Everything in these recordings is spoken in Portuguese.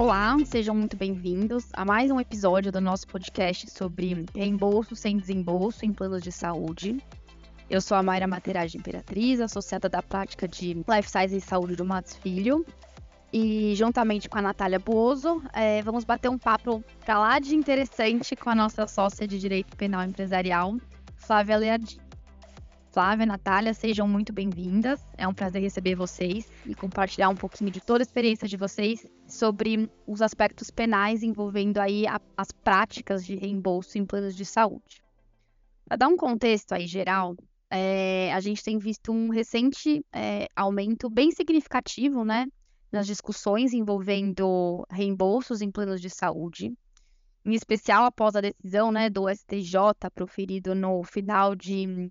Olá, sejam muito bem-vindos a mais um episódio do nosso podcast sobre reembolso sem desembolso em planos de saúde. Eu sou a Mayra Materagem Imperatriz, associada da prática de Life Science e Saúde do Matos Filho. E juntamente com a Natália Bozo, é, vamos bater um papo pra lá de interessante com a nossa sócia de Direito Penal Empresarial, Flávia Leardi. Flávia, Natália, sejam muito bem-vindas. É um prazer receber vocês e compartilhar um pouquinho de toda a experiência de vocês sobre os aspectos penais envolvendo aí a, as práticas de reembolso em planos de saúde. Para dar um contexto aí geral, é, a gente tem visto um recente é, aumento bem significativo, né, nas discussões envolvendo reembolsos em planos de saúde, em especial após a decisão, né, do STJ proferido no final de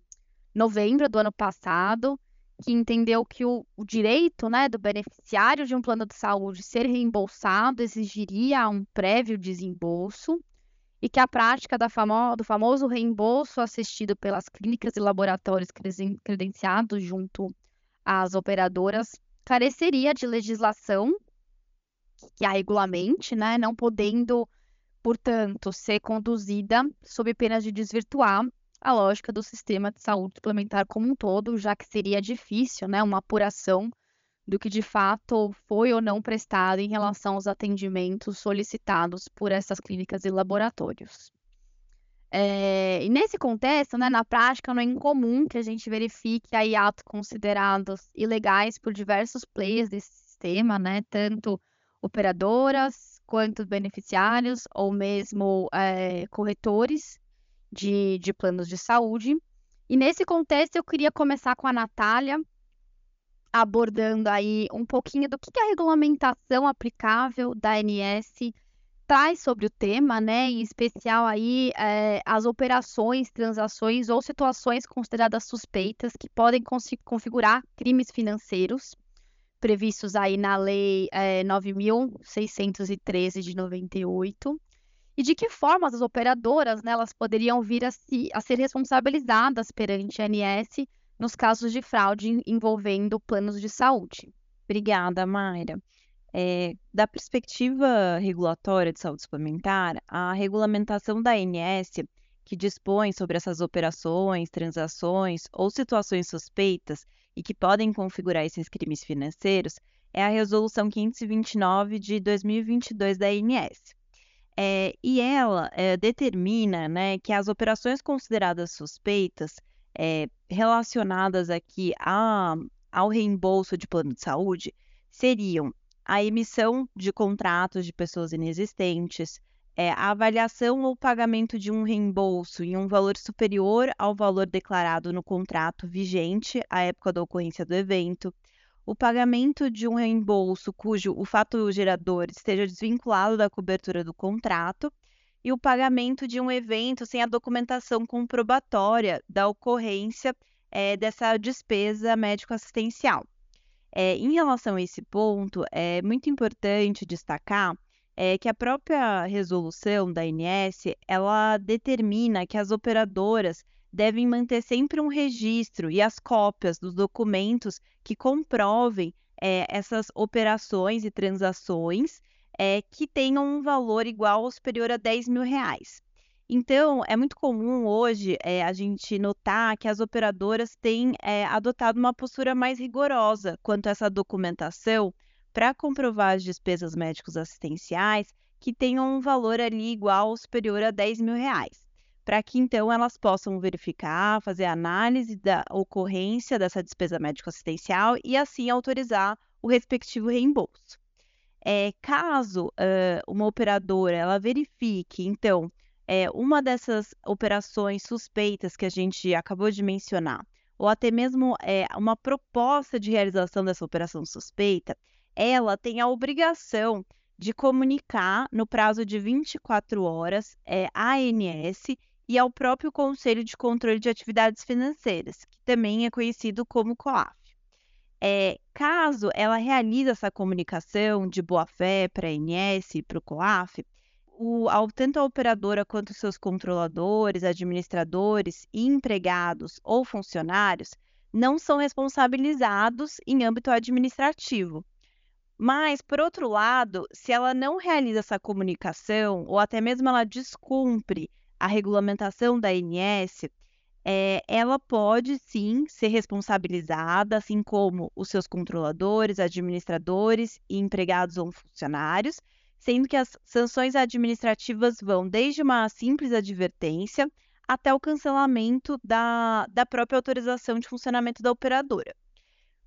novembro do ano passado, que entendeu que o, o, direito né, do beneficiário de um plano de saúde ser reembolsado exigiria um prévio desembolso e que a prática famo do famoso reembolso assistido pelas clínicas e laboratórios credenciados junto às operadoras careceria de legislação que a regulamente, né, não podendo, portanto, ser conduzida sob pena de desvirtuar a lógica do sistema de saúde suplementar como um todo, já que seria difícil, né, uma apuração do que de fato foi ou não prestado em relação aos atendimentos solicitados por essas clínicas e laboratórios. É, e nesse contexto, né, na prática, não é incomum que a gente verifique aí atos considerados ilegais por diversos players desse sistema, né, tanto operadoras quanto beneficiários ou mesmo é, corretores de, de planos de saúde. E nesse contexto, eu queria começar com a Natália, abordando aí um pouquinho do que, a regulamentação aplicável da ANS traz sobre o tema, né? Em especial aí é, as operações, transações ou situações consideradas suspeitas que podem configurar crimes financeiros previstos aí na Lei é, 9.613 de 98 e de que forma as operadoras né, elas poderiam vir a, se, a ser responsabilizadas perante a ANS nos casos de fraude envolvendo planos de saúde. Obrigada, Mayra. É, da perspectiva regulatória de saúde suplementar, a regulamentação da ANS, que dispõe sobre essas operações, transações ou situações suspeitas e que podem configurar esses crimes financeiros, é a Resolução 529 de 2022 da ANS. É, e ela é, determina né, que as operações consideradas suspeitas é, relacionadas aqui a, ao reembolso de plano de saúde seriam a emissão de contratos de pessoas inexistentes, a avaliação ou pagamento de um reembolso em um valor superior ao valor declarado no contrato vigente à época da ocorrência do evento, o pagamento de um reembolso cujo o fato gerador esteja desvinculado da cobertura do contrato e o pagamento de um evento sem a documentação comprobatória da ocorrência é, dessa despesa médico-assistencial. É, em relação a esse ponto, é muito importante destacar é, que a própria resolução da ANS ela determina que as operadoras devem manter sempre um registro e as cópias dos documentos que comprovem é, essas operações e transações é, que tenham um valor igual ou superior a 10 mil reais. Então, é muito comum hoje é, a gente notar que as operadoras têm adotado uma postura mais rigorosa quanto a essa documentação para comprovar as despesas médicos assistenciais que tenham um valor ali igual ou superior a 10 mil reais para que então elas possam verificar, fazer análise da ocorrência dessa despesa médico-assistencial e assim autorizar o respectivo reembolso. É, caso uh, uma operadora ela verifique, então, é, uma dessas operações suspeitas que a gente acabou de mencionar, ou até mesmo é, uma proposta de realização dessa operação suspeita, ela tem a obrigação de comunicar no prazo de 24 horas é, à ANS e ao próprio Conselho de Controle de Atividades Financeiras, que também é conhecido como COAF. É, caso ela realize essa comunicação de boa-fé para a ANS e para o COAF, o, tanto a operadora quanto seus controladores, administradores empregados ou funcionários não são responsabilizados em âmbito administrativo. Mas, por outro lado, se ela não realiza essa comunicação, ou até mesmo ela descumpre a regulamentação da ANS, é, ela pode sim ser responsabilizada, assim como os seus controladores, administradores e empregados ou funcionários, sendo que as sanções administrativas vão desde uma simples advertência até o cancelamento da, da própria autorização de funcionamento da operadora.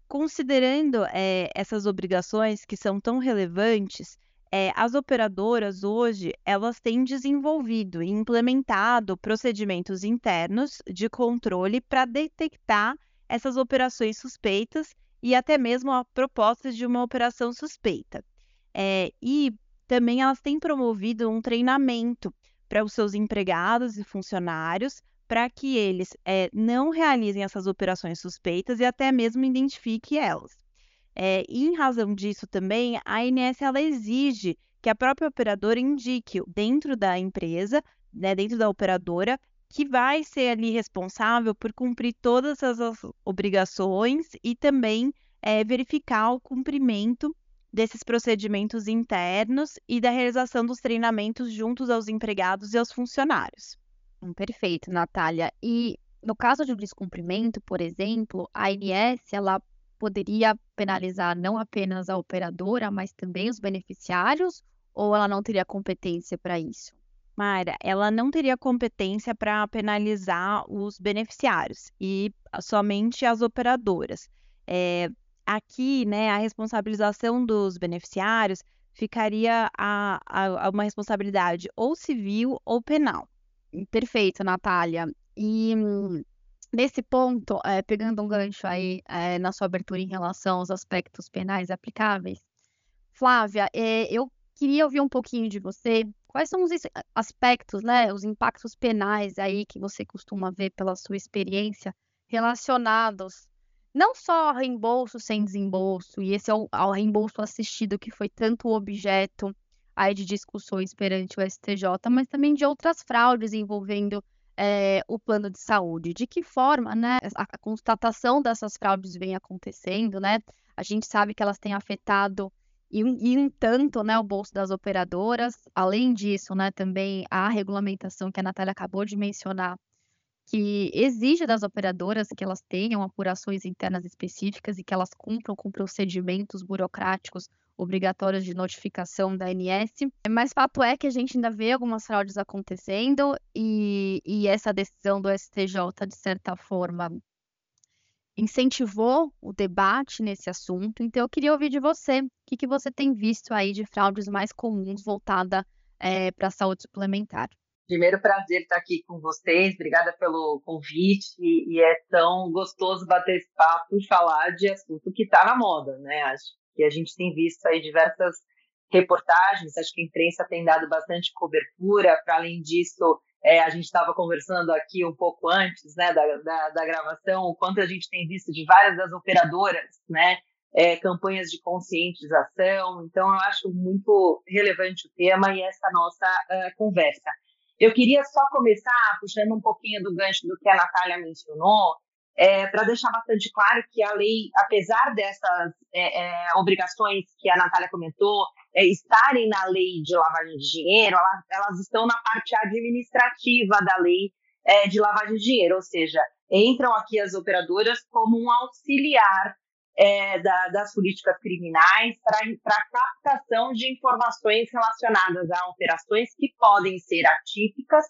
Considerando é, essas obrigações que são tão relevantes, é, as operadoras hoje elas têm desenvolvido e implementado procedimentos internos de controle para detectar essas operações suspeitas e até mesmo a propostas de uma operação suspeita. É, e também elas têm promovido um treinamento para os seus empregados e funcionários para que eles é, não realizem essas operações suspeitas e até mesmo identifiquem elas. É, e em razão disso também, a ANS ela exige que a própria operadora indique dentro da empresa, né, dentro da operadora, que vai ser ali responsável por cumprir todas as obrigações e também é, verificar o cumprimento desses procedimentos internos e da realização dos treinamentos juntos aos empregados e aos funcionários. Hum, perfeito, Natália. E no caso de um descumprimento, por exemplo, a ANS ela poderia penalizar não apenas a operadora, mas também os beneficiários, ou ela não teria competência para isso? Mayra, ela não teria competência para penalizar os beneficiários e somente as operadoras. É, aqui, né, a responsabilização dos beneficiários ficaria a, a, a uma responsabilidade ou civil ou penal. Perfeito, Natália. E nesse ponto, é, pegando um gancho aí é, na sua abertura em relação aos aspectos penais aplicáveis, Flávia, é, eu queria ouvir um pouquinho de você. Quais são os aspectos, né, os impactos penais aí que você costuma ver pela sua experiência relacionados não só ao reembolso sem desembolso, e esse é o, ao reembolso assistido que foi tanto objeto aí de discussões perante o STJ, mas também de outras fraudes envolvendo é, o plano de saúde. De que forma, né, a, constatação dessas fraudes vem acontecendo, né? A gente sabe que elas têm afetado e, e um tanto, né, o bolso das operadoras. Além disso, né, também a regulamentação que a Natália acabou de mencionar que exige das operadoras que elas tenham apurações internas específicas e que elas cumpram com procedimentos burocráticos obrigatórios de notificação da ANS. Mas fato é que a gente ainda vê algumas fraudes acontecendo e, e essa decisão do STJ, de certa forma, incentivou o debate nesse assunto. Então, eu queria ouvir de você o que, que você tem visto aí de fraudes mais comuns voltada é, para a saúde suplementar. Primeiro prazer estar aqui com vocês, obrigada pelo convite e é tão gostoso bater esse papo e falar de assunto que está na moda, né? Acho que a gente tem visto aí diversas reportagens, acho que a imprensa tem dado bastante cobertura, para além disso, é, a gente estava conversando aqui um pouco antes né, da, da, da, gravação, o quanto a gente tem visto de várias das operadoras, né, é, campanhas de conscientização, então eu acho muito relevante o tema e essa nossa uh, conversa. Eu queria só começar puxando um pouquinho do gancho do que a Natália mencionou, é, para deixar bastante claro que a lei, apesar dessas é, é, obrigações que a Natália comentou, é, estarem na lei de lavagem de dinheiro, elas, elas estão na parte administrativa da lei é, de lavagem de dinheiro, ou seja, entram aqui as operadoras como um auxiliar é, da, das políticas criminais para captação de informações relacionadas a operações que podem ser atípicas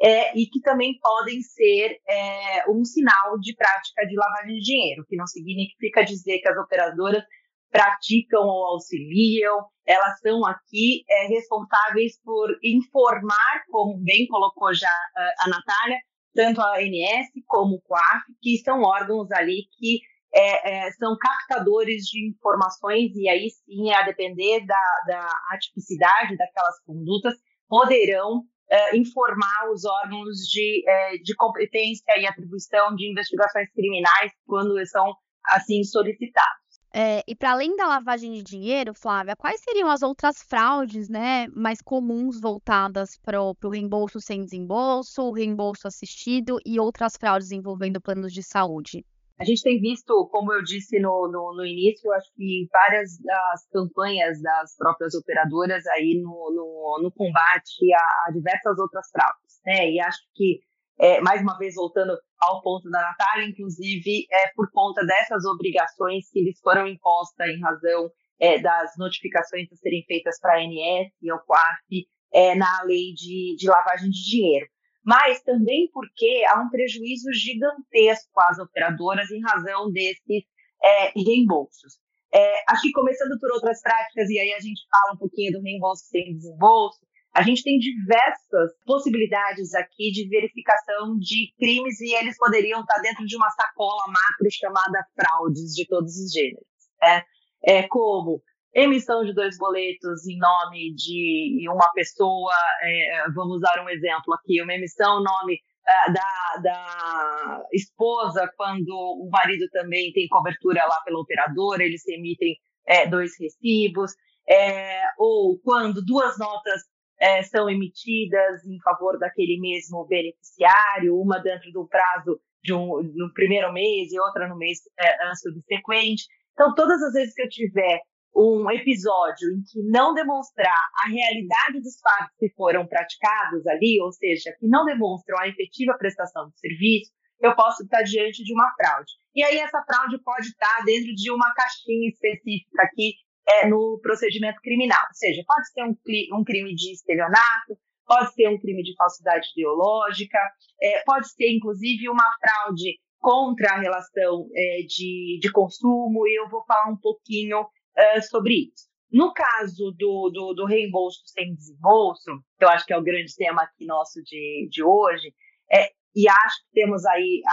é, e que também podem ser é, um sinal de prática de lavagem de dinheiro, que não significa dizer que as operadoras praticam ou auxiliam, elas são aqui é, responsáveis por informar, como bem colocou já a Natália, tanto a ANS como o COAF, que são órgãos ali que é, é, são captadores de informações, e aí sim, a depender da, da atipicidade daquelas condutas, poderão é, informar os órgãos de, é, de competência e atribuição de investigações criminais quando são assim solicitados. É, e para além da lavagem de dinheiro, Flávia, quais seriam as outras fraudes né, mais comuns voltadas para o reembolso sem desembolso, o reembolso assistido e outras fraudes envolvendo planos de saúde? A gente tem visto, como eu disse no, no, no início, acho que várias das campanhas das próprias operadoras aí no, no, no combate a, a, diversas outras fraudes, né? E acho que, é, mais uma vez, voltando ao ponto da Natália, inclusive, é por conta dessas obrigações que eles foram impostas em razão é, das notificações a serem feitas para a ANS e ao COAF é, na lei de, de lavagem de dinheiro mas também porque há um prejuízo gigantesco às operadoras em razão desses é, reembolsos. É, acho que começando por outras práticas, e aí a gente fala um pouquinho do reembolso sem desembolso, a gente tem diversas possibilidades aqui de verificação de crimes e eles poderiam estar dentro de uma sacola macro chamada fraudes de todos os gêneros. Né? É, como emissão de dois boletos em nome de uma pessoa, é, vamos usar um exemplo aqui, uma emissão em nome é, da, da, esposa, quando o marido também tem cobertura lá pela operadora, eles emitem é, dois recibos, é, ou quando duas notas é, são emitidas em favor daquele mesmo beneficiário, uma dentro do prazo de um, no primeiro mês e outra no mês é, subsequente. Então, todas as vezes que eu tiver um episódio em que não demonstrar a realidade dos fatos que foram praticados ali, ou seja, que não demonstram a efetiva prestação do serviço, eu posso estar diante de uma fraude. E aí essa fraude pode estar dentro de uma caixinha específica aqui é, no procedimento criminal. Ou seja, pode ser um, um crime de estelionato, pode ser um crime de falsidade ideológica, é, pode ser inclusive uma fraude contra a relação é, de, de consumo, eu vou falar um pouquinho uh, sobre isso. No caso do, do, do, reembolso sem desembolso, que eu acho que é o grande tema aqui nosso de, de hoje, é, e acho que temos aí a,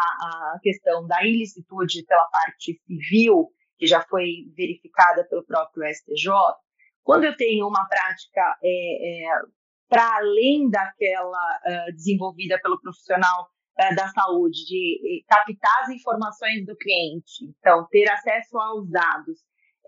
a questão da ilicitude pela parte civil, que já foi verificada pelo próprio STJ, quando eu tenho uma prática é, é, para além daquela uh, desenvolvida pelo profissional uh, da saúde, de captar as informações do cliente, então ter acesso aos dados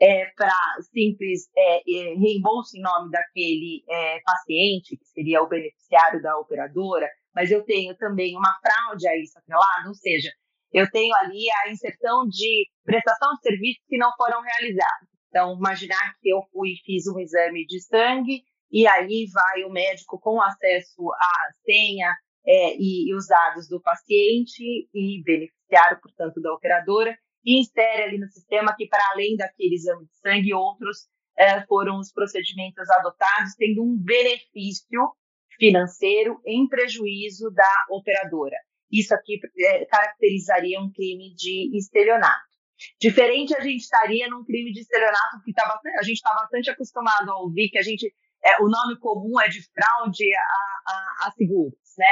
é, para simples é, é, reembolso em nome daquele é, paciente, que seria o beneficiário da operadora, mas eu tenho também uma fraude a isso atrelado, ou seja, eu tenho ali a inserção de prestação de serviços que não foram realizados. Então, imaginar que eu fui fiz um exame de sangue e aí vai o médico com acesso à senha é, e, e os dados do paciente e beneficiário, portanto, da operadora, insere ali no sistema que, para além daquele exame de sangue, outros é, foram os procedimentos adotados, tendo um benefício financeiro em prejuízo da operadora. Isso aqui é, caracterizaria um crime de estelionato. Diferente, a gente estaria num crime de estelionato, porque tá bastante, a gente está bastante acostumado a ouvir que a gente, é, o nome comum é de fraude a, a, a seguros, né?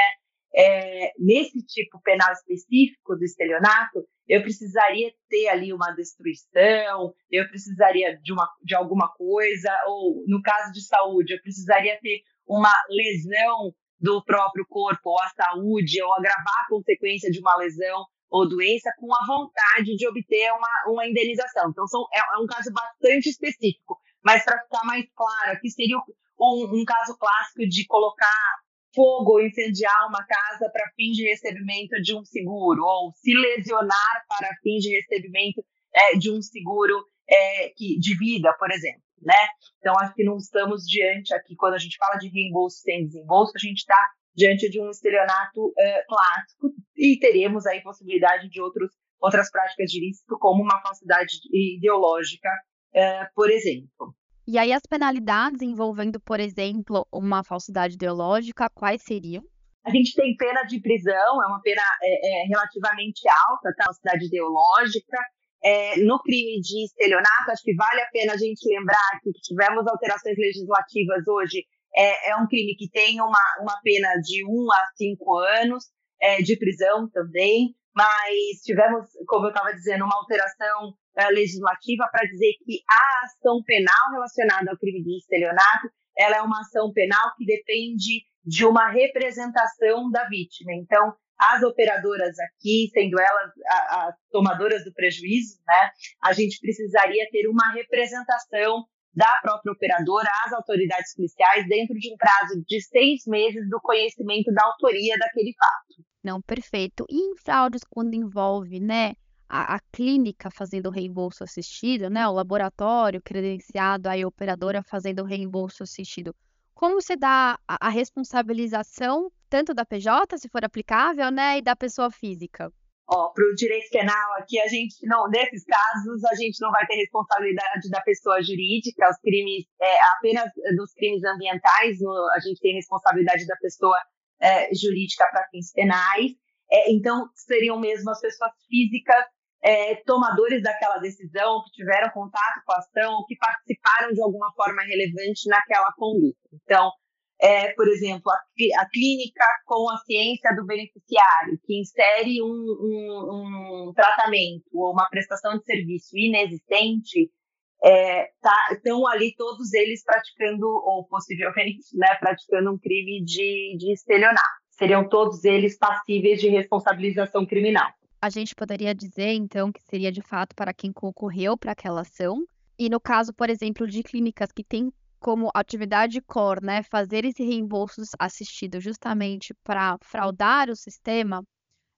É, nesse tipo penal específico do estelionato, eu precisaria ter ali uma destruição, eu precisaria de, uma, de alguma coisa, ou no caso de saúde, eu precisaria ter uma lesão do próprio corpo, ou a saúde, ou agravar a consequência de uma lesão ou doença com a vontade de obter uma, uma indenização. Então, são, é, é um caso bastante específico. Mas, para ficar mais claro, aqui seria um, um caso clássico de colocar fogo ou incendiar uma casa para fim de recebimento de um seguro, ou se lesionar para fim de recebimento é, de um seguro é, que, de vida, por exemplo. Né? Então, acho que não estamos diante aqui, quando a gente fala de reembolso sem desembolso, a gente está diante de um estelionato é, clássico e teremos aí possibilidade de outros, outras práticas de ilícito, como uma falsidade ideológica, é, por exemplo. E aí as penalidades envolvendo, por exemplo, uma falsidade ideológica, quais seriam? A gente tem pena de prisão, é uma pena é, é, relativamente alta, tá? Falsidade ideológica. É, no crime de estelionato, acho que vale a pena a gente lembrar que tivemos alterações legislativas hoje. É, é um crime que tem uma, uma pena de 1 um a 5 anos é, de prisão também, mas tivemos, como eu estava dizendo, uma alteração uh, legislativa para dizer que a ação penal relacionada ao crime de estelionato ela é uma ação penal que depende de uma representação da vítima. Então, as operadoras aqui, sendo elas as tomadoras do prejuízo, né, a gente precisaria ter uma representação da própria operadora às autoridades policiais dentro de um prazo de seis meses do conhecimento da autoria daquele fato. Não, perfeito. E em fraudes, quando envolve, né, a, a clínica fazendo o reembolso assistido, né? O laboratório credenciado, aí a operadora fazendo o reembolso assistido. Como se dá a, a responsabilização tanto da PJ, se for aplicável, né, e da pessoa física? para o direito penal aqui, a gente não, nesses casos, a gente não vai ter responsabilidade da pessoa jurídica, os crimes, é, apenas dos crimes ambientais, no, a gente tem responsabilidade da pessoa é, jurídica para fins penais. É, então, seriam mesmo as pessoas físicas é, tomadores daquela decisão, que tiveram contato com a ação, que participaram de alguma forma relevante naquela conduta. Então, é, por exemplo, a, a, clínica com a ciência do beneficiário, que insere um, um, um tratamento ou uma prestação de serviço inexistente, é, tá, estão ali todos eles praticando, ou possivelmente, né, praticando um crime de, de estelionato. Seriam todos eles passíveis de responsabilização criminal. A gente poderia dizer, então, que seria de fato para quem concorreu para aquela ação. E no caso, por exemplo, de clínicas que têm como atividade core, né, fazer esse reembolso assistido justamente para fraudar o sistema,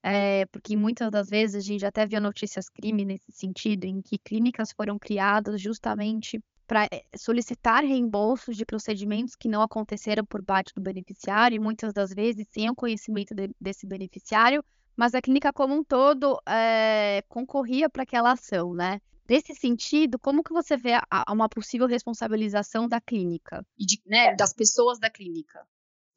é, porque muitas das vezes a gente até viu notícias crime nesse sentido, em que clínicas foram criadas justamente para eh, solicitar reembolsos de procedimentos que não aconteceram por parte do beneficiário, e muitas das vezes sem o conhecimento de, desse beneficiário, mas a clínica como um todo é, concorria para aquela ação, né? Nesse sentido, como que você vê a, a uma possível responsabilização da clínica e de, né, das pessoas da clínica?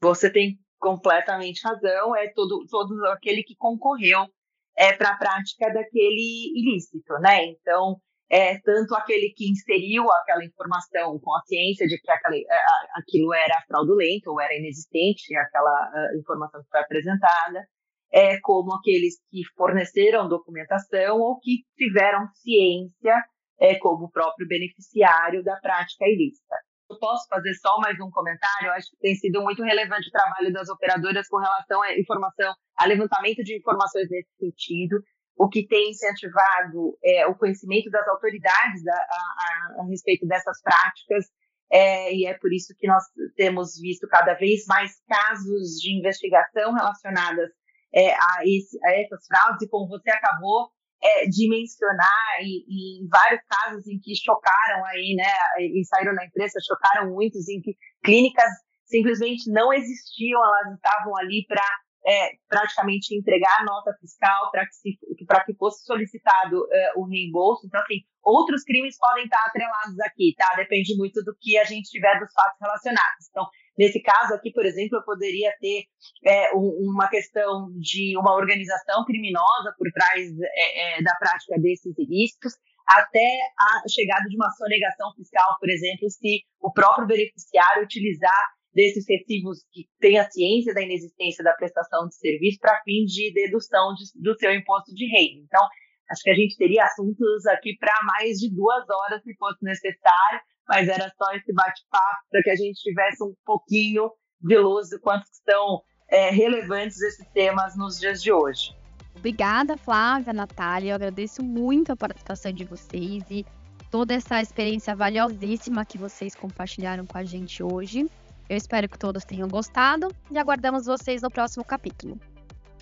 Você tem completamente razão. É todo, todo aquele que concorreu é, para a prática daquele ilícito, né? Então, é, tanto aquele que inseriu aquela informação com a ciência de que aquilo era fraudulento ou era inexistente, aquela informação que foi apresentada, é, como aqueles que forneceram documentação ou que tiveram ciência, é, como o próprio beneficiário da prática ilícita. Eu posso fazer só mais um comentário? Eu acho que tem sido muito relevante o trabalho das operadoras com relação à informação, a levantamento de informações nesse sentido, o que tem incentivado é, o conhecimento das autoridades a, a, a respeito dessas práticas, é, e é por isso que nós temos visto cada vez mais casos de investigação relacionadas é, a, esse, a, essas fraudes, e como você acabou é, de mencionar, e, e, em vários casos em que chocaram aí, né, e saíram na imprensa, chocaram muitos, em que clínicas simplesmente não existiam, elas estavam ali para é, praticamente entregar nota fiscal para que, que fosse solicitado é, o reembolso. Então, assim, outros crimes podem estar atrelados aqui, tá? Depende muito do que a gente tiver dos fatos relacionados. Então, Nesse caso aqui, por exemplo, eu poderia ter é, um, uma questão de uma organização criminosa por trás é, é, da prática desses ilícitos, até a chegada de uma sonegação fiscal, por exemplo, se o próprio beneficiário utilizar desses recibos que tem a ciência da inexistência da prestação de serviço para fim de dedução de, do seu imposto de renda. Então, acho que a gente teria assuntos aqui para mais de duas horas, se fosse necessário, mas era só esse bate-papo para que a gente tivesse um pouquinho de luz do quanto estão é, relevantes esses temas nos dias de hoje. Obrigada, Flávia, Natália. Eu agradeço muito a participação de vocês e toda essa experiência valiosíssima que vocês compartilharam com a gente hoje. Eu espero que todos tenham gostado e aguardamos vocês no próximo capítulo.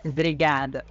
Obrigada.